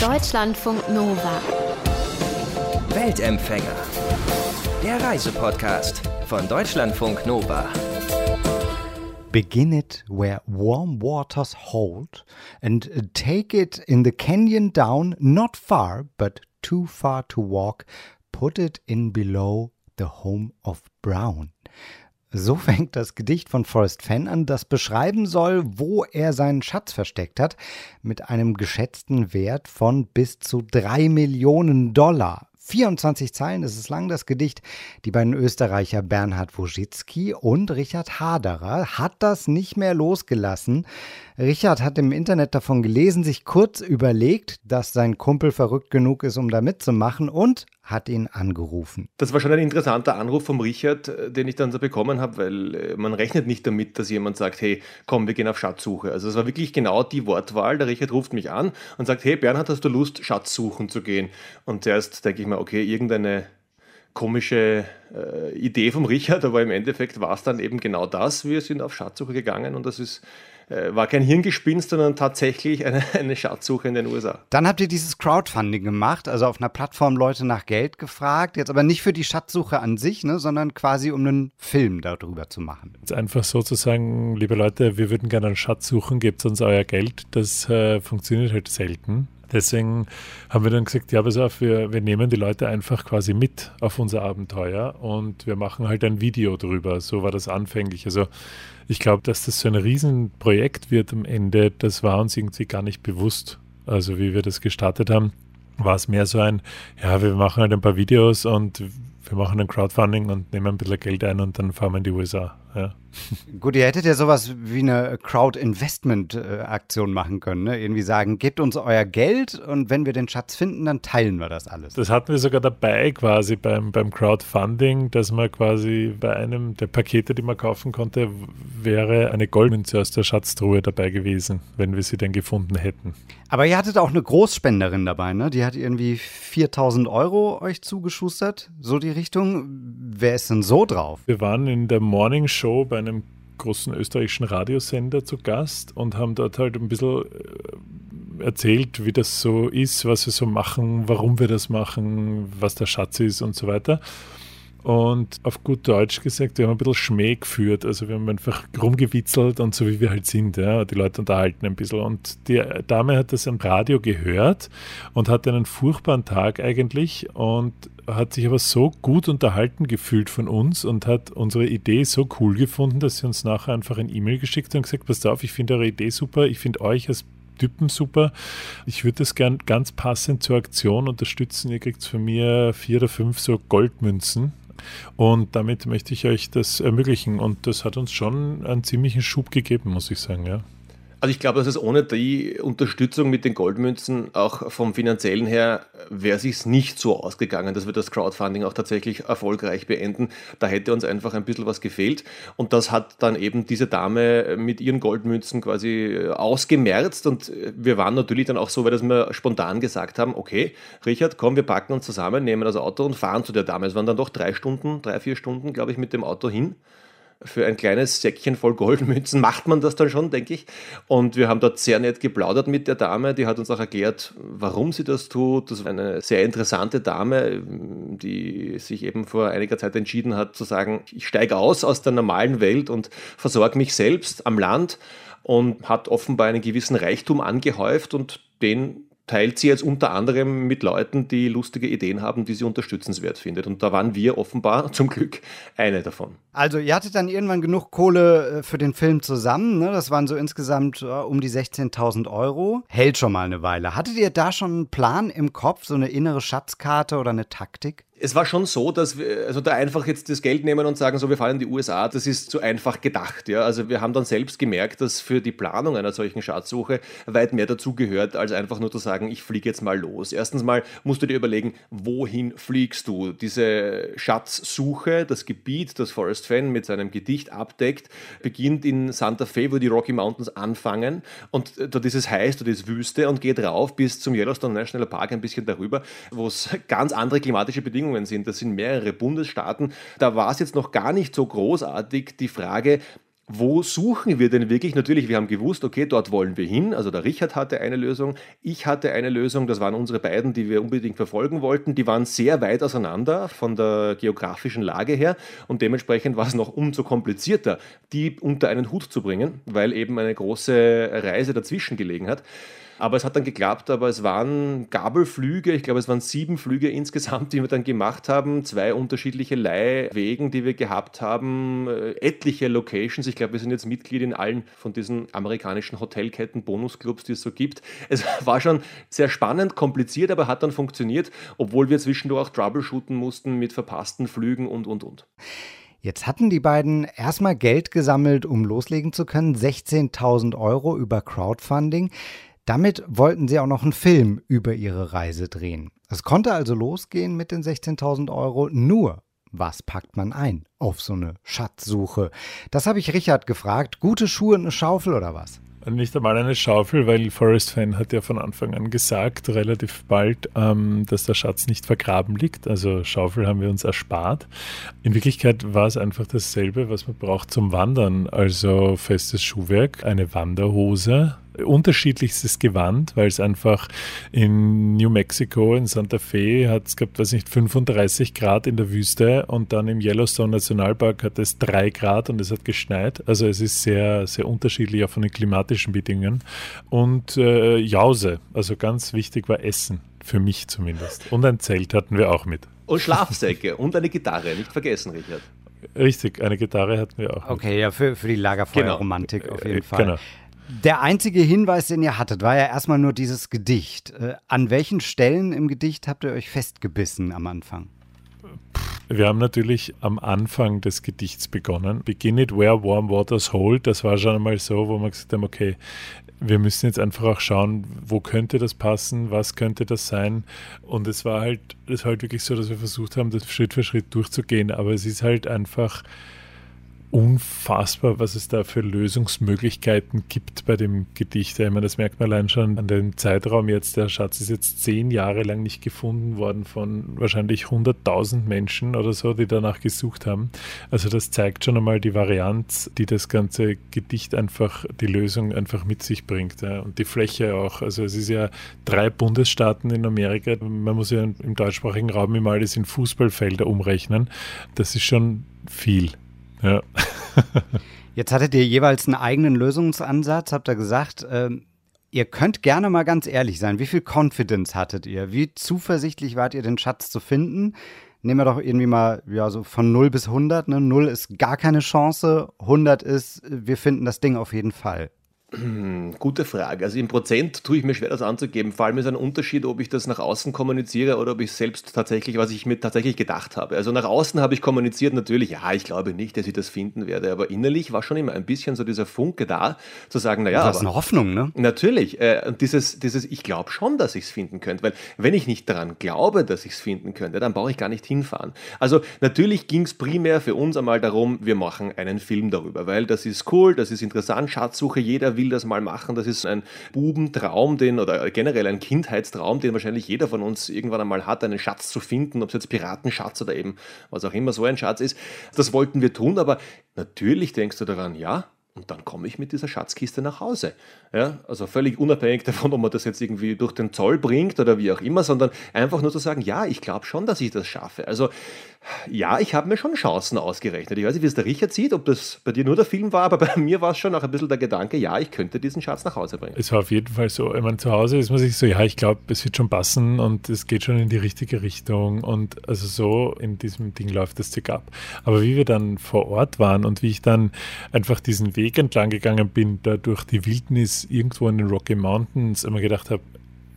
Deutschlandfunk Nova. Weltempfänger. Der Reisepodcast von Deutschlandfunk Nova. Begin it where warm waters hold and take it in the canyon down, not far, but too far to walk. Put it in below the home of Brown. So fängt das Gedicht von Forrest Fenn an, das beschreiben soll, wo er seinen Schatz versteckt hat, mit einem geschätzten Wert von bis zu drei Millionen Dollar. 24 Zeilen ist es lang, das Gedicht. Die beiden Österreicher Bernhard Wojcicki und Richard Haderer hat das nicht mehr losgelassen. Richard hat im Internet davon gelesen, sich kurz überlegt, dass sein Kumpel verrückt genug ist, um da mitzumachen und hat ihn angerufen. Das war schon ein interessanter Anruf vom Richard, äh, den ich dann so bekommen habe, weil äh, man rechnet nicht damit, dass jemand sagt, hey, komm, wir gehen auf Schatzsuche. Also es war wirklich genau die Wortwahl. Der Richard ruft mich an und sagt, hey, Bernhard, hast du Lust, Schatzsuchen zu gehen? Und zuerst denke ich mir, okay, irgendeine komische äh, Idee vom Richard, aber im Endeffekt war es dann eben genau das. Wir sind auf Schatzsuche gegangen und das ist war kein Hirngespinst, sondern tatsächlich eine, eine Schatzsuche in den USA. Dann habt ihr dieses Crowdfunding gemacht, also auf einer Plattform Leute nach Geld gefragt, jetzt aber nicht für die Schatzsuche an sich, ne, sondern quasi um einen Film darüber zu machen. Jetzt einfach sozusagen, liebe Leute, wir würden gerne einen Schatz suchen, gebt uns euer Geld. Das äh, funktioniert halt selten. Deswegen haben wir dann gesagt, ja, pass auf, wir, wir nehmen die Leute einfach quasi mit auf unser Abenteuer und wir machen halt ein Video drüber. So war das anfänglich. Also ich glaube, dass das so ein Riesenprojekt wird am Ende, das war uns irgendwie gar nicht bewusst. Also wie wir das gestartet haben, war es mehr so ein, ja, wir machen halt ein paar Videos und wir machen ein Crowdfunding und nehmen ein bisschen Geld ein und dann fahren wir in die USA. Ja. Gut, ihr hättet ja sowas wie eine Crowd-Investment-Aktion machen können. Ne? Irgendwie sagen, gebt uns euer Geld und wenn wir den Schatz finden, dann teilen wir das alles. Das hatten wir sogar dabei quasi beim, beim Crowdfunding, dass man quasi bei einem der Pakete, die man kaufen konnte, wäre eine Goldmünze aus der Schatztruhe dabei gewesen, wenn wir sie denn gefunden hätten. Aber ihr hattet auch eine Großspenderin dabei, ne? Die hat irgendwie 4000 Euro euch zugeschustert, so die Richtung. Wer ist denn so drauf? Wir waren in der Morning Show bei einem großen österreichischen Radiosender zu Gast und haben dort halt ein bisschen äh, erzählt, wie das so ist, was wir so machen, warum wir das machen, was der Schatz ist und so weiter. Und auf gut Deutsch gesagt, wir haben ein bisschen Schmäh geführt. Also wir haben einfach rumgewitzelt und so wie wir halt sind, ja, die Leute unterhalten ein bisschen. Und die Dame hat das am Radio gehört und hatte einen furchtbaren Tag eigentlich und hat sich aber so gut unterhalten gefühlt von uns und hat unsere Idee so cool gefunden, dass sie uns nachher einfach ein E-Mail geschickt hat und gesagt, passt auf, ich finde eure Idee super, ich finde euch als Typen super. Ich würde das gern ganz passend zur Aktion unterstützen. Ihr kriegt von mir vier oder fünf so Goldmünzen. Und damit möchte ich euch das ermöglichen. Und das hat uns schon einen ziemlichen Schub gegeben, muss ich sagen, ja. Also ich glaube, dass es ohne die Unterstützung mit den Goldmünzen auch vom finanziellen her wäre sich nicht so ausgegangen, dass wir das Crowdfunding auch tatsächlich erfolgreich beenden. Da hätte uns einfach ein bisschen was gefehlt. Und das hat dann eben diese Dame mit ihren Goldmünzen quasi ausgemerzt. Und wir waren natürlich dann auch so, weil wir spontan gesagt haben, okay, Richard, komm, wir packen uns zusammen, nehmen das Auto und fahren zu der Dame. Es waren dann doch drei Stunden, drei, vier Stunden, glaube ich, mit dem Auto hin für ein kleines Säckchen voll Goldmünzen macht man das dann schon, denke ich. Und wir haben dort sehr nett geplaudert mit der Dame. Die hat uns auch erklärt, warum sie das tut. Das war eine sehr interessante Dame, die sich eben vor einiger Zeit entschieden hat zu sagen, ich steige aus aus der normalen Welt und versorge mich selbst am Land und hat offenbar einen gewissen Reichtum angehäuft und den teilt sie jetzt unter anderem mit Leuten, die lustige Ideen haben, die sie unterstützenswert findet. Und da waren wir offenbar zum Glück eine davon. Also ihr hattet dann irgendwann genug Kohle äh, für den Film zusammen. Ne? Das waren so insgesamt äh, um die 16.000 Euro. Hält schon mal eine Weile. Hattet ihr da schon einen Plan im Kopf, so eine innere Schatzkarte oder eine Taktik? Es war schon so, dass wir, also da einfach jetzt das Geld nehmen und sagen, so wir fahren in die USA, das ist zu einfach gedacht. Ja? Also wir haben dann selbst gemerkt, dass für die Planung einer solchen Schatzsuche weit mehr dazu gehört, als einfach nur zu sagen, ich fliege jetzt mal los. Erstens mal musst du dir überlegen, wohin fliegst du? Diese Schatzsuche, das Gebiet, das Forrest Fenn mit seinem Gedicht abdeckt, beginnt in Santa Fe, wo die Rocky Mountains anfangen und dort ist es heiß, dort ist Wüste und geht rauf bis zum Yellowstone National Park ein bisschen darüber, wo es ganz andere klimatische Bedingungen Bedingungen sind. Das sind mehrere Bundesstaaten. Da war es jetzt noch gar nicht so großartig die Frage, wo suchen wir denn wirklich? Natürlich, wir haben gewusst, okay, dort wollen wir hin. Also der Richard hatte eine Lösung, ich hatte eine Lösung, das waren unsere beiden, die wir unbedingt verfolgen wollten. Die waren sehr weit auseinander von der geografischen Lage her und dementsprechend war es noch umso komplizierter, die unter einen Hut zu bringen, weil eben eine große Reise dazwischen gelegen hat. Aber es hat dann geklappt, aber es waren Gabelflüge, ich glaube, es waren sieben Flüge insgesamt, die wir dann gemacht haben, zwei unterschiedliche Leihwegen, die wir gehabt haben, äh, etliche Locations. Ich glaube, wir sind jetzt Mitglied in allen von diesen amerikanischen Hotelketten, Bonusclubs, die es so gibt. Es war schon sehr spannend, kompliziert, aber hat dann funktioniert, obwohl wir zwischendurch auch troubleshooten mussten mit verpassten Flügen und, und, und. Jetzt hatten die beiden erstmal Geld gesammelt, um loslegen zu können, 16.000 Euro über Crowdfunding. Damit wollten sie auch noch einen Film über ihre Reise drehen. Es konnte also losgehen mit den 16.000 Euro. Nur, was packt man ein auf so eine Schatzsuche? Das habe ich Richard gefragt. Gute Schuhe und eine Schaufel oder was? Nicht einmal eine Schaufel, weil Forrest Fan hat ja von Anfang an gesagt, relativ bald, ähm, dass der Schatz nicht vergraben liegt. Also Schaufel haben wir uns erspart. In Wirklichkeit war es einfach dasselbe, was man braucht zum Wandern. Also festes Schuhwerk, eine Wanderhose, unterschiedlichstes Gewand, weil es einfach in New Mexico, in Santa Fe, hat es gehabt, weiß nicht, 35 Grad in der Wüste und dann im Yellowstone Nationalpark hat es 3 Grad und es hat geschneit. Also es ist sehr, sehr unterschiedlich auch von den klimatischen Bedingungen. Und äh, Jause, also ganz wichtig war Essen, für mich zumindest. Und ein Zelt hatten wir auch mit. Und Schlafsäcke und eine Gitarre, nicht vergessen, Richard. Richtig, eine Gitarre hatten wir auch. Okay, mit. ja, für, für die Lagerfeuerromantik genau. auf jeden äh, Fall. Genau. Der einzige Hinweis, den ihr hattet, war ja erstmal nur dieses Gedicht. Äh, an welchen Stellen im Gedicht habt ihr euch festgebissen am Anfang? Wir haben natürlich am Anfang des Gedichts begonnen. Begin it where warm waters hold. Das war schon einmal so, wo wir gesagt haben, okay, wir müssen jetzt einfach auch schauen, wo könnte das passen, was könnte das sein. Und es war halt, es war halt wirklich so, dass wir versucht haben, das Schritt für Schritt durchzugehen. Aber es ist halt einfach unfassbar, was es da für Lösungsmöglichkeiten gibt bei dem Gedicht. Ich meine, das merkt man allein schon an dem Zeitraum jetzt. Der Schatz ist jetzt zehn Jahre lang nicht gefunden worden von wahrscheinlich 100.000 Menschen oder so, die danach gesucht haben. Also das zeigt schon einmal die Varianz, die das ganze Gedicht einfach, die Lösung einfach mit sich bringt. Ja. Und die Fläche auch. Also es ist ja drei Bundesstaaten in Amerika. Man muss ja im deutschsprachigen Raum immer alles in Fußballfelder umrechnen. Das ist schon viel. Ja. Jetzt hattet ihr jeweils einen eigenen Lösungsansatz, habt ihr gesagt. Ähm, ihr könnt gerne mal ganz ehrlich sein. Wie viel Confidence hattet ihr? Wie zuversichtlich wart ihr, den Schatz zu finden? Nehmen wir doch irgendwie mal ja, so von 0 bis 100. Ne? 0 ist gar keine Chance, 100 ist, wir finden das Ding auf jeden Fall. Gute Frage. Also im Prozent tue ich mir schwer, das anzugeben. Vor allem ist ein Unterschied, ob ich das nach außen kommuniziere oder ob ich selbst tatsächlich, was ich mir tatsächlich gedacht habe. Also nach außen habe ich kommuniziert natürlich, ja, ich glaube nicht, dass ich das finden werde, aber innerlich war schon immer ein bisschen so dieser Funke da, zu sagen, naja. Das ist eine Hoffnung, ne? Natürlich. Äh, und dieses, dieses, ich glaube schon, dass ich es finden könnte, weil wenn ich nicht daran glaube, dass ich es finden könnte, dann brauche ich gar nicht hinfahren. Also natürlich ging es primär für uns einmal darum, wir machen einen Film darüber, weil das ist cool, das ist interessant, Schatzsuche, jeder will will das mal machen. Das ist ein Bubentraum, den oder generell ein Kindheitstraum, den wahrscheinlich jeder von uns irgendwann einmal hat, einen Schatz zu finden, ob es jetzt Piratenschatz oder eben was auch immer so ein Schatz ist. Das wollten wir tun, aber natürlich denkst du daran, ja, und dann komme ich mit dieser Schatzkiste nach Hause. Ja, also völlig unabhängig davon, ob man das jetzt irgendwie durch den Zoll bringt oder wie auch immer, sondern einfach nur zu sagen, ja, ich glaube schon, dass ich das schaffe. Also ja, ich habe mir schon Chancen ausgerechnet. Ich weiß nicht, wie es der Richard sieht, ob das bei dir nur der Film war, aber bei mir war es schon auch ein bisschen der Gedanke, ja, ich könnte diesen Schatz nach Hause bringen. Es war auf jeden Fall so. Ich meine, zu Hause ist man sich so, ja, ich glaube, es wird schon passen und es geht schon in die richtige Richtung und also so in diesem Ding läuft das Zeug ab. Aber wie wir dann vor Ort waren und wie ich dann einfach diesen Weg entlang gegangen bin, da durch die Wildnis irgendwo in den Rocky Mountains, immer gedacht habe,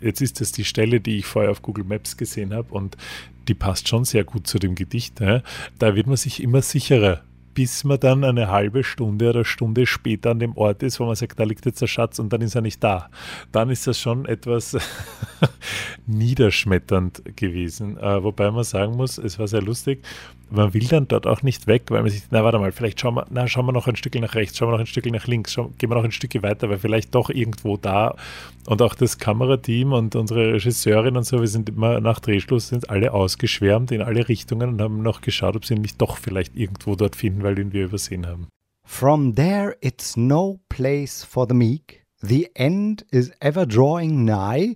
jetzt ist das die Stelle, die ich vorher auf Google Maps gesehen habe und die passt schon sehr gut zu dem Gedicht. Ne? Da wird man sich immer sicherer, bis man dann eine halbe Stunde oder Stunde später an dem Ort ist, wo man sagt, da liegt jetzt der Schatz und dann ist er nicht da. Dann ist das schon etwas niederschmetternd gewesen. Äh, wobei man sagen muss, es war sehr lustig man will dann dort auch nicht weg, weil man sich, na warte mal, vielleicht schauen wir, na, schauen wir noch ein Stück nach rechts, schauen wir noch ein Stück nach links, schauen, gehen wir noch ein Stück weiter, weil vielleicht doch irgendwo da und auch das Kamerateam und unsere Regisseurin und so, wir sind immer nach Drehschluss, sind alle ausgeschwärmt in alle Richtungen und haben noch geschaut, ob sie nicht doch vielleicht irgendwo dort finden, weil den wir übersehen haben. From there it's no place for the meek. The end is ever drawing nigh.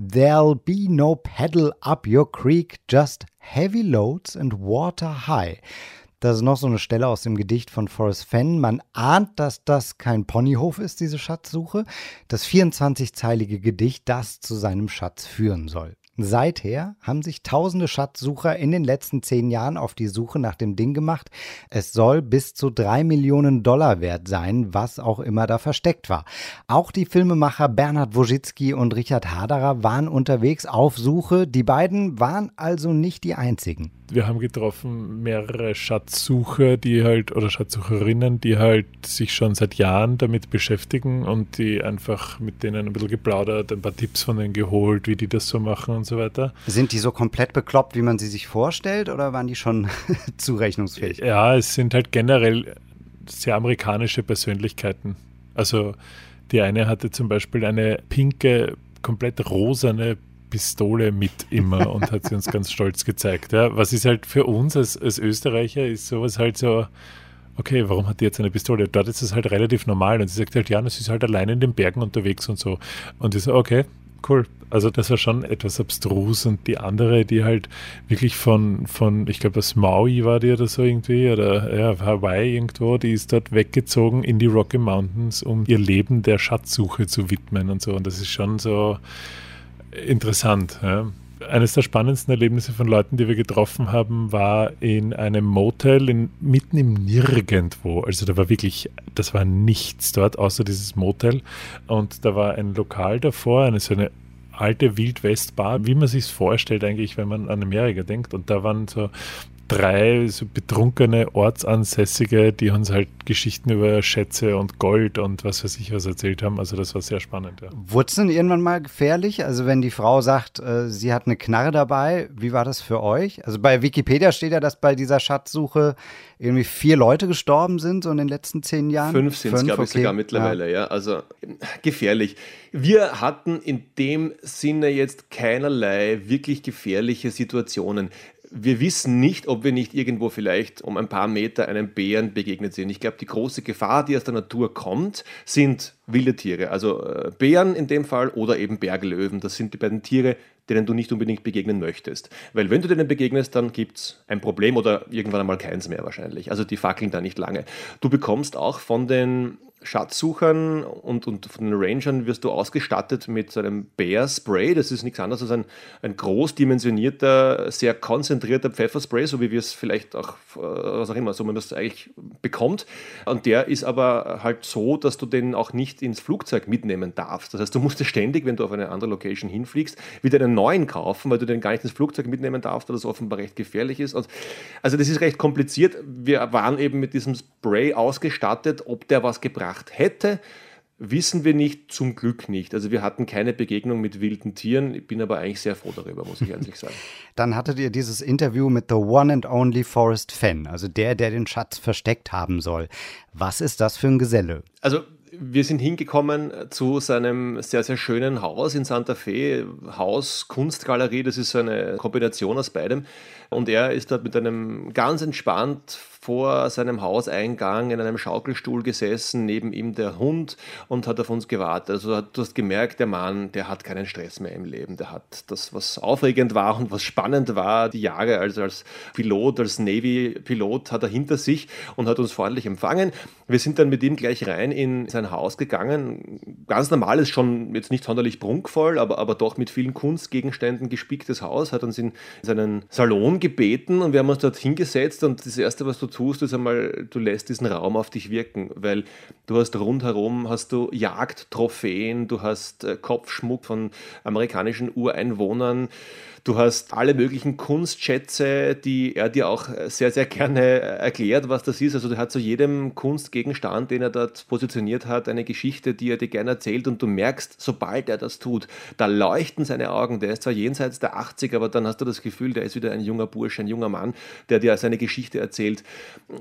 There'll be no paddle up your creek, just heavy loads and water high. Das ist noch so eine Stelle aus dem Gedicht von Forrest Fenn. Man ahnt, dass das kein Ponyhof ist, diese Schatzsuche. Das 24-zeilige Gedicht, das zu seinem Schatz führen soll. Seither haben sich tausende Schatzsucher in den letzten zehn Jahren auf die Suche nach dem Ding gemacht. Es soll bis zu drei Millionen Dollar wert sein, was auch immer da versteckt war. Auch die Filmemacher Bernhard Wojcicki und Richard Haderer waren unterwegs auf Suche. Die beiden waren also nicht die einzigen. Wir haben getroffen mehrere Schatzsucher, die halt, oder Schatzsucherinnen, die halt sich schon seit Jahren damit beschäftigen und die einfach mit denen ein bisschen geplaudert, ein paar Tipps von denen geholt, wie die das so machen und so weiter. Sind die so komplett bekloppt, wie man sie sich vorstellt, oder waren die schon zurechnungsfähig? Ja, es sind halt generell sehr amerikanische Persönlichkeiten. Also die eine hatte zum Beispiel eine pinke, komplett rosane Pistole mit immer und hat sie uns ganz stolz gezeigt. Ja. Was ist halt für uns als, als Österreicher, ist sowas halt so, okay, warum hat die jetzt eine Pistole? Dort ist es halt relativ normal. Und sie sagt halt, ja, das ist halt allein in den Bergen unterwegs und so. Und ich so, okay, cool. Also das war schon etwas abstrus und die andere, die halt wirklich von, von ich glaube, aus Maui war die oder so irgendwie oder ja, Hawaii irgendwo, die ist dort weggezogen in die Rocky Mountains, um ihr Leben der Schatzsuche zu widmen und so. Und das ist schon so interessant. Ja eines der spannendsten Erlebnisse von Leuten, die wir getroffen haben, war in einem Motel in, mitten im Nirgendwo. Also da war wirklich, das war nichts dort, außer dieses Motel. Und da war ein Lokal davor, eine so eine alte Wildwestbar, wie man sich vorstellt eigentlich, wenn man an Amerika denkt. Und da waren so drei so betrunkene Ortsansässige, die uns halt Geschichten über Schätze und Gold und was weiß ich was erzählt haben. Also das war sehr spannend. Ja. Wurde es denn irgendwann mal gefährlich? Also wenn die Frau sagt, äh, sie hat eine Knarre dabei, wie war das für euch? Also bei Wikipedia steht ja, dass bei dieser Schatzsuche irgendwie vier Leute gestorben sind so in den letzten zehn Jahren. Fünf sind es, glaube ich, okay. sogar mittlerweile, ja. ja. Also gefährlich. Wir hatten in dem Sinne jetzt keinerlei wirklich gefährliche Situationen wir wissen nicht, ob wir nicht irgendwo vielleicht um ein paar Meter einem Bären begegnet sind. Ich glaube, die große Gefahr, die aus der Natur kommt, sind wilde Tiere. Also äh, Bären in dem Fall oder eben Berglöwen. Das sind die beiden Tiere, denen du nicht unbedingt begegnen möchtest. Weil wenn du denen begegnest, dann gibt es ein Problem oder irgendwann einmal keins mehr wahrscheinlich. Also die fackeln da nicht lange. Du bekommst auch von den Schatzsuchern und, und von den Rangern wirst du ausgestattet mit so einem Bear Spray. Das ist nichts anderes als ein, ein großdimensionierter, sehr konzentrierter Pfefferspray, so wie wir es vielleicht auch, äh, was auch immer, so man das eigentlich bekommt. Und der ist aber halt so, dass du den auch nicht ins Flugzeug mitnehmen darfst. Das heißt, du musst ständig, wenn du auf eine andere Location hinfliegst, wieder einen neuen kaufen, weil du den gar nicht ins Flugzeug mitnehmen darfst, weil das offenbar recht gefährlich ist. Und also das ist recht kompliziert. Wir waren eben mit diesem Spray ausgestattet, ob der was gebracht gebracht hätte, wissen wir nicht, zum Glück nicht. Also wir hatten keine Begegnung mit wilden Tieren. Ich bin aber eigentlich sehr froh darüber, muss ich ehrlich sagen. Dann hattet ihr dieses Interview mit The One and Only Forest Fenn, also der, der den Schatz versteckt haben soll. Was ist das für ein Geselle? Also wir sind hingekommen zu seinem sehr, sehr schönen Haus in Santa Fe. Haus, Kunstgalerie, das ist so eine Kombination aus beidem. Und er ist dort mit einem ganz entspannt vor seinem Hauseingang in einem Schaukelstuhl gesessen, neben ihm der Hund und hat auf uns gewartet. Also du hast gemerkt, der Mann, der hat keinen Stress mehr im Leben. Der hat das, was aufregend war und was spannend war, die Jahre also als Pilot, als Navy-Pilot hat er hinter sich und hat uns freundlich empfangen. Wir sind dann mit ihm gleich rein in sein Haus gegangen. Ganz normales, schon jetzt nicht sonderlich prunkvoll, aber, aber doch mit vielen Kunstgegenständen gespicktes Haus, hat uns in seinen Salon gebeten und wir haben uns dort hingesetzt und das Erste, was du tust, ist einmal, du lässt diesen Raum auf dich wirken, weil du hast rundherum, hast du Jagdtrophäen, du hast äh, Kopfschmuck von amerikanischen Ureinwohnern, Du hast alle möglichen Kunstschätze, die er dir auch sehr, sehr gerne erklärt, was das ist. Also er hat zu jedem Kunstgegenstand, den er dort positioniert hat, eine Geschichte, die er dir gerne erzählt und du merkst, sobald er das tut, da leuchten seine Augen. Der ist zwar jenseits der 80, aber dann hast du das Gefühl, der ist wieder ein junger Bursch, ein junger Mann, der dir seine Geschichte erzählt.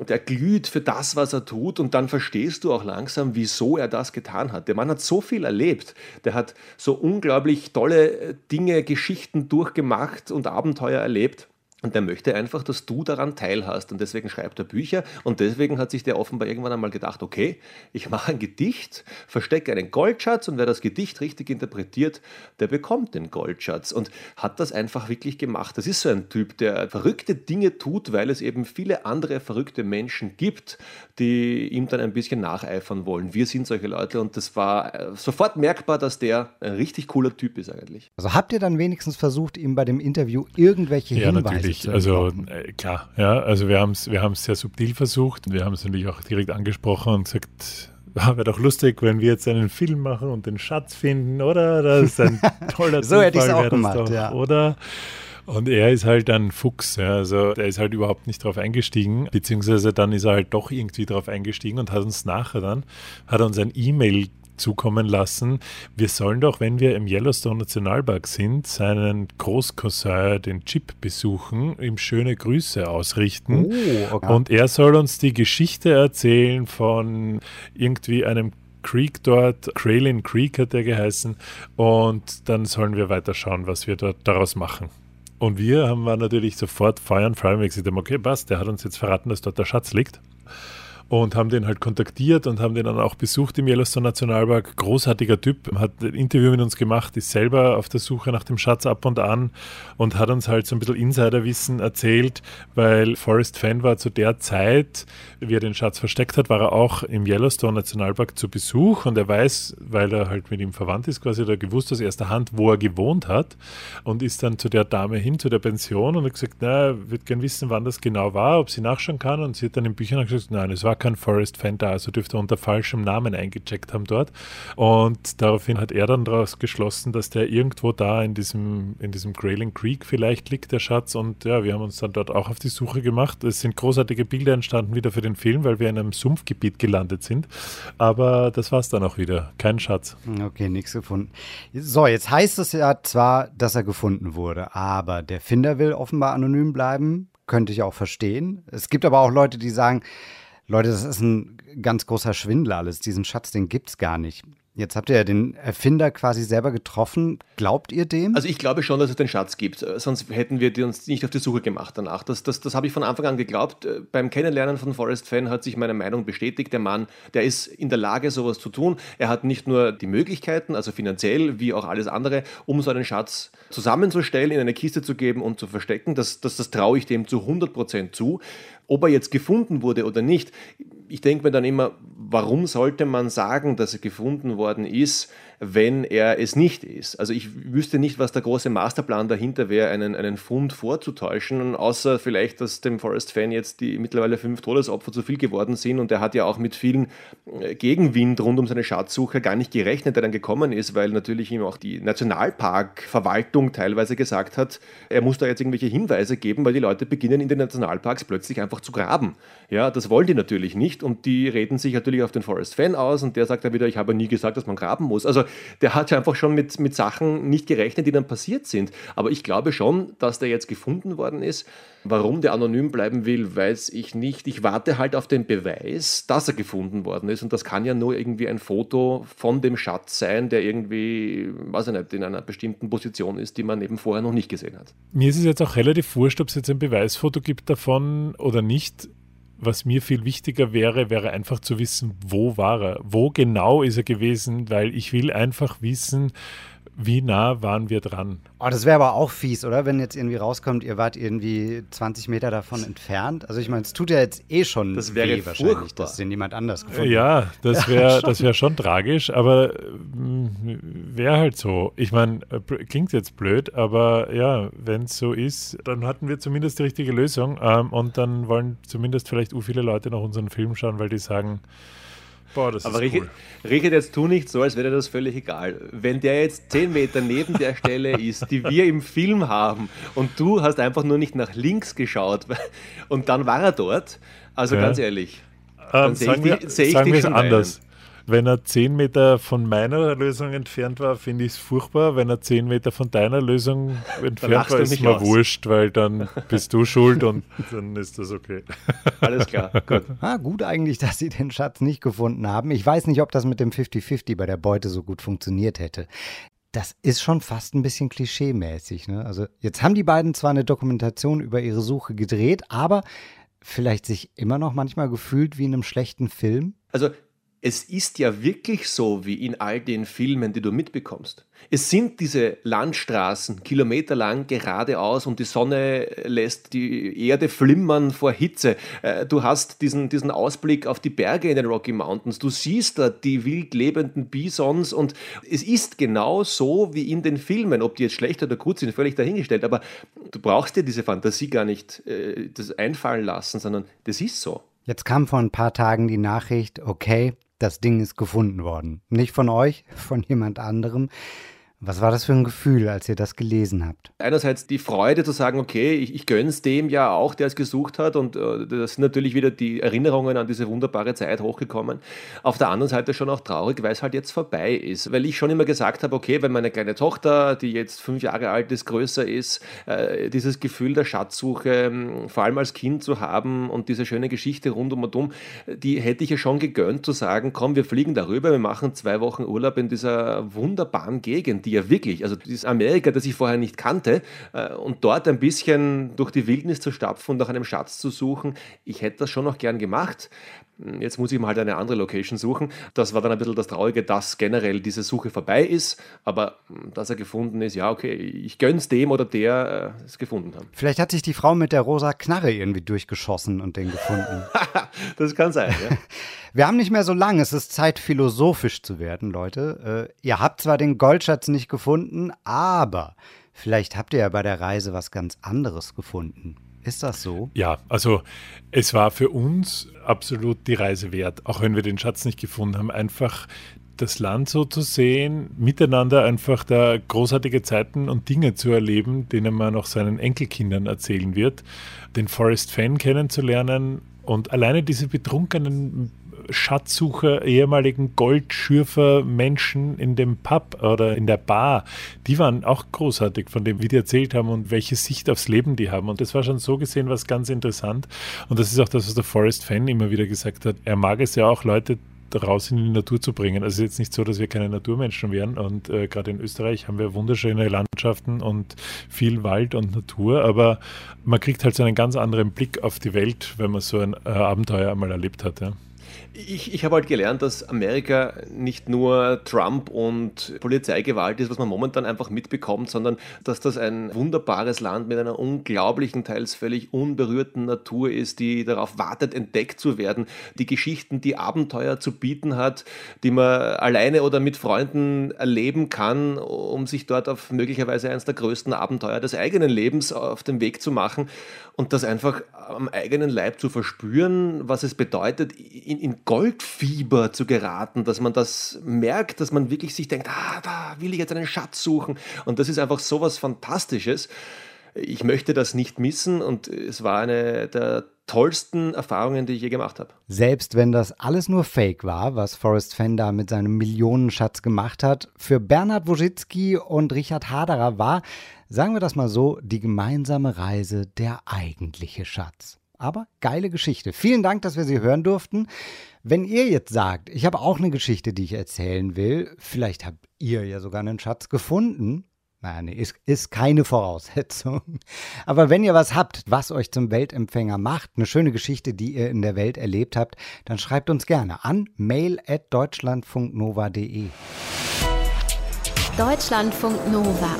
Der glüht für das, was er tut und dann verstehst du auch langsam, wieso er das getan hat. Der Mann hat so viel erlebt. Der hat so unglaublich tolle Dinge, Geschichten durchgemacht gemacht und Abenteuer erlebt. Und der möchte einfach, dass du daran teilhast. Und deswegen schreibt er Bücher. Und deswegen hat sich der offenbar irgendwann einmal gedacht, okay, ich mache ein Gedicht, verstecke einen Goldschatz und wer das Gedicht richtig interpretiert, der bekommt den Goldschatz. Und hat das einfach wirklich gemacht. Das ist so ein Typ, der verrückte Dinge tut, weil es eben viele andere verrückte Menschen gibt, die ihm dann ein bisschen nacheifern wollen. Wir sind solche Leute und das war äh, sofort merkbar, dass der ein richtig cooler Typ ist eigentlich. Also habt ihr dann wenigstens versucht, ihm bei dem Interview irgendwelche ja, Hinweise natürlich. Zu Also äh, klar, ja. Also wir haben es wir haben's sehr subtil versucht. Wir haben es natürlich auch direkt angesprochen und gesagt, ah, wäre doch lustig, wenn wir jetzt einen Film machen und den Schatz finden, oder? Das ist ein toller So hätte ich's Zufall, auch gemacht, doch, ja. Oder? Und er ist halt ein Fuchs, ja, also der ist halt überhaupt nicht drauf eingestiegen, beziehungsweise dann ist er halt doch irgendwie drauf eingestiegen und hat uns nachher dann, hat er uns ein E-Mail zukommen lassen. Wir sollen doch, wenn wir im Yellowstone Nationalpark sind, seinen Großcousin, den Chip, besuchen, ihm schöne Grüße ausrichten. Oh, okay. Und er soll uns die Geschichte erzählen von irgendwie einem Creek dort, Kralin Creek hat der geheißen. Und dann sollen wir weiter schauen, was wir dort daraus machen. Und wir haben wir natürlich sofort Feuer und haben, okay, passt, der hat uns jetzt verraten, dass dort der Schatz liegt. Und haben den halt kontaktiert und haben den dann auch besucht im Yellowstone Nationalpark. Großartiger Typ, hat ein Interview mit uns gemacht, ist selber auf der Suche nach dem Schatz ab und an und hat uns halt so ein bisschen Insiderwissen erzählt, weil Forrest Fenn war zu der Zeit, wie er den Schatz versteckt hat, war er auch im Yellowstone Nationalpark zu Besuch und er weiß, weil er halt mit ihm verwandt ist, quasi, oder gewusst aus erster Hand, wo er gewohnt hat und ist dann zu der Dame hin, zu der Pension und hat gesagt, na, er wird gern wissen, wann das genau war, ob sie nachschauen kann und sie hat dann in Büchern gesagt, nein, es war kein Forrest Fenn da, also dürfte er unter falschem Namen eingecheckt haben dort und daraufhin hat er dann daraus geschlossen, dass der irgendwo da in diesem, in diesem Grayling Creek vielleicht liegt, der Schatz und ja, wir haben uns dann dort auch auf die Suche gemacht. Es sind großartige Bilder entstanden wieder für den Film, weil wir in einem Sumpfgebiet gelandet sind, aber das war es dann auch wieder, kein Schatz. Okay, nichts gefunden. So, jetzt heißt es ja zwar, dass er gefunden wurde, aber der Finder will offenbar anonym bleiben. Könnte ich auch verstehen. Es gibt aber auch Leute, die sagen, Leute, das ist ein ganz großer Schwindel alles. Diesen Schatz, den gibt's gar nicht. Jetzt habt ihr ja den Erfinder quasi selber getroffen. Glaubt ihr dem? Also ich glaube schon, dass es den Schatz gibt, äh, sonst hätten wir uns nicht auf die Suche gemacht danach. Das, das, das habe ich von Anfang an geglaubt. Äh, Beim Kennenlernen von Forrest Fenn hat sich meine Meinung bestätigt. Der Mann, der ist in der Lage, sowas zu tun. Er hat nicht nur die Möglichkeiten, also finanziell wie auch alles andere, um so einen Schatz zusammenzustellen, in eine Kiste zu geben und zu verstecken. Das, das, das traue ich dem zu 100% zu. Ob er jetzt gefunden wurde oder nicht, ich denke mir dann immer, warum sollte man sagen, dass er gefunden worden ist, wenn er es nicht ist? Also ich wüsste nicht, was der große Masterplan dahinter wäre, einen, einen Fund vorzutäuschen, außer vielleicht, dass dem Forest Fan jetzt die mittlerweile fünf Todesopfer zu viel geworden sind und er hat ja auch mit vielen äh, Gegenwind rund um seine Schatzsuche gar nicht gerechnet, der dann gekommen ist, weil natürlich ihm auch die Nationalparkverwaltung teilweise gesagt hat, er muss da jetzt irgendwelche Hinweise geben, weil die Leute beginnen in den Nationalparks plötzlich einfach zu graben. Ja, das wollen die natürlich nicht und die reden sich natürlich auf den Forest Fan aus und der sagt dann wieder, ich habe nie gesagt, dass man graben muss. Also der hat ja einfach schon mit, mit Sachen nicht gerechnet, die dann passiert sind. Aber ich glaube schon, dass der jetzt gefunden worden ist. Warum der anonym bleiben will, weiß ich nicht. Ich warte halt auf den Beweis, dass er gefunden worden ist. Und das kann ja nur irgendwie ein Foto von dem Schatz sein, der irgendwie, weiß ich nicht, in einer bestimmten Position ist, die man eben vorher noch nicht gesehen hat. Mir ist es jetzt auch relativ wurscht, ob es jetzt ein Beweisfoto gibt davon oder nicht. Was mir viel wichtiger wäre, wäre einfach zu wissen, wo war er, wo genau ist er gewesen, weil ich will einfach wissen, wie nah waren wir dran. Oh, das wäre aber auch fies, oder? Wenn jetzt irgendwie rauskommt, ihr wart irgendwie 20 Meter davon entfernt. Also ich meine, es tut ja jetzt eh schon Das wäre weh wahrscheinlich, furchtbar. dass den jemand anders gefunden hat. Ja, das wäre das wär schon tragisch, aber wäre halt so. Ich meine, äh, klingt jetzt blöd, aber ja, wenn es so ist, dann hatten wir zumindest die richtige Lösung ähm, und dann wollen zumindest vielleicht u viele Leute noch unseren Film schauen, weil die sagen, boah, das Aber ist Richard, cool. Richard, jetzt tu nicht so, als wäre dir das völlig egal. Wenn der jetzt 10 Meter neben der Stelle ist, die wir im Film haben, und du hast einfach nur nicht nach links geschaut und dann war er dort, also Ja. ganz ehrlich, Ähm, dann sehe ich wir, sehe ich dich anders. Wenn er 10 Meter von meiner Lösung entfernt war, finde ich es furchtbar. Wenn er 10 Meter von deiner Lösung entfernt war, ist mir aus. wurscht, weil dann bist du schuld und dann ist das okay. Alles klar, gut. Ah, gut eigentlich, dass sie den Schatz nicht gefunden haben. Ich weiß nicht, ob das mit dem 50-50 bei der Beute so gut funktioniert hätte. das ist schon fast ein bisschen klischeemäßig. Ne? Also jetzt haben die beiden zwar eine Dokumentation über ihre Suche gedreht, aber vielleicht sich immer noch manchmal gefühlt wie in einem schlechten Film. Also es ist ja wirklich so wie in all den Filmen, die du mitbekommst. Es sind diese Landstraßen kilometerlang geradeaus und die Sonne lässt die Erde flimmern vor Hitze. Äh, du hast diesen, diesen Ausblick auf die Berge in den Rocky Mountains. Du siehst da die wild lebenden Bisons und es ist genau so wie in den Filmen. Ob die jetzt schlecht oder gut sind, völlig dahingestellt. Aber du brauchst dir diese Fantasie gar nicht äh, das einfallen lassen, sondern das ist so. Jetzt kam vor ein paar Tagen die Nachricht, okay, das Ding ist gefunden worden. Nicht von euch, von jemand anderem. Was war das für ein Gefühl, als ihr das gelesen habt? Einerseits die Freude zu sagen, okay, ich, ich gönne es dem ja auch, der es gesucht hat und äh, das sind natürlich wieder die Erinnerungen an diese wunderbare Zeit hochgekommen. Auf der anderen Seite schon auch traurig, weil es halt jetzt vorbei ist, weil ich schon immer gesagt habe, okay, wenn meine kleine Tochter, die jetzt fünf Jahre alt ist, größer ist, äh, dieses Gefühl der Schatzsuche, ähm, vor allem als Kind zu haben und diese schöne Geschichte rundum und um, die hätte ich ja schon gegönnt zu sagen, komm, wir fliegen darüber, wir machen zwei Wochen Urlaub in dieser wunderbaren Gegend die ja wirklich, also dieses Amerika, das ich vorher nicht kannte, äh, und dort ein bisschen durch die Wildnis zu stapfen und nach einem Schatz zu suchen, ich hätte das schon noch gern gemacht. Jetzt muss ich mal halt eine andere Location suchen. Das war dann ein bisschen das Traurige, dass generell diese Suche vorbei ist, aber hm, dass er gefunden ist, ja, okay, ich gönn's dem oder der äh, es gefunden haben. Vielleicht hat sich die Frau mit der rosa Knarre irgendwie durchgeschossen und den gefunden. das kann sein, ja. Wir haben nicht mehr so lange. Es ist Zeit, philosophisch zu werden, Leute. Äh, ihr habt zwar den Goldschatz nicht gefunden, aber vielleicht habt ihr ja bei der Reise was ganz anderes gefunden. Ist das so? Ja, also es war für uns absolut die Reise wert, auch wenn wir den Schatz nicht gefunden haben. Einfach das Land so zu sehen, miteinander einfach da großartige Zeiten und Dinge zu erleben, denen man auch seinen Enkelkindern erzählen wird, den Forest Fan kennenzulernen und alleine diese betrunkenen Schatzsucher, ehemaligen Goldschürfer Menschen in dem Pub oder in der Bar, die waren auch großartig von dem, wie die erzählt haben und welche Sicht aufs Leben die haben. Und das war schon so gesehen was ganz interessant. Und das ist auch das, was der Forest Fan immer wieder gesagt hat. Er mag es ja auch, Leute raus in die Natur zu bringen. Also es ist jetzt nicht so, dass wir keine Naturmenschen wären und äh, gerade in Österreich haben wir wunderschöne Landschaften und viel Wald und Natur, aber man kriegt halt so einen ganz anderen Blick auf die Welt, wenn man so ein äh, Abenteuer einmal erlebt hat. Ja. Ich, ich habe halt gelernt, dass Amerika nicht nur Trump und Polizeigewalt ist, was man momentan einfach mitbekommt, sondern dass das ein wunderbares Land mit einer unglaublichen, teils völlig unberührten Natur ist, die darauf wartet, entdeckt zu werden, die Geschichten, die Abenteuer zu bieten hat, die man alleine oder mit Freunden erleben kann, um sich dort auf möglicherweise eines der größten Abenteuer des eigenen Lebens auf den Weg zu machen und das einfach am eigenen Leib zu verspüren, was es bedeutet, in, in Goldfieber zu geraten, dass man das merkt, dass man wirklich sich denkt, ah, da will ich jetzt einen Schatz suchen. Und das ist einfach so was Fantastisches. Ich möchte das nicht missen und es war eine der tollsten Erfahrungen, die ich je gemacht habe. Selbst wenn das alles nur Fake war, was Forrest Fender mit seinem Millionenschatz gemacht hat, für Bernhard Wojcicki und Richard Haderer war, sagen wir das mal so, die gemeinsame Reise der eigentliche Schatz. Aber geile Geschichte. Vielen Dank, dass wir sie hören durften. Wenn ihr jetzt sagt, ich habe auch eine Geschichte, die ich erzählen will, vielleicht habt ihr ja sogar einen Schatz gefunden. Nein, ist, ist keine Voraussetzung. Aber wenn ihr was habt, was euch zum Weltempfänger macht, eine schöne Geschichte, die ihr in der Welt erlebt habt, dann schreibt uns gerne an mail@deutschlandfunknova.de. Deutschlandfunk Nova.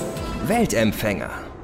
Weltempfänger.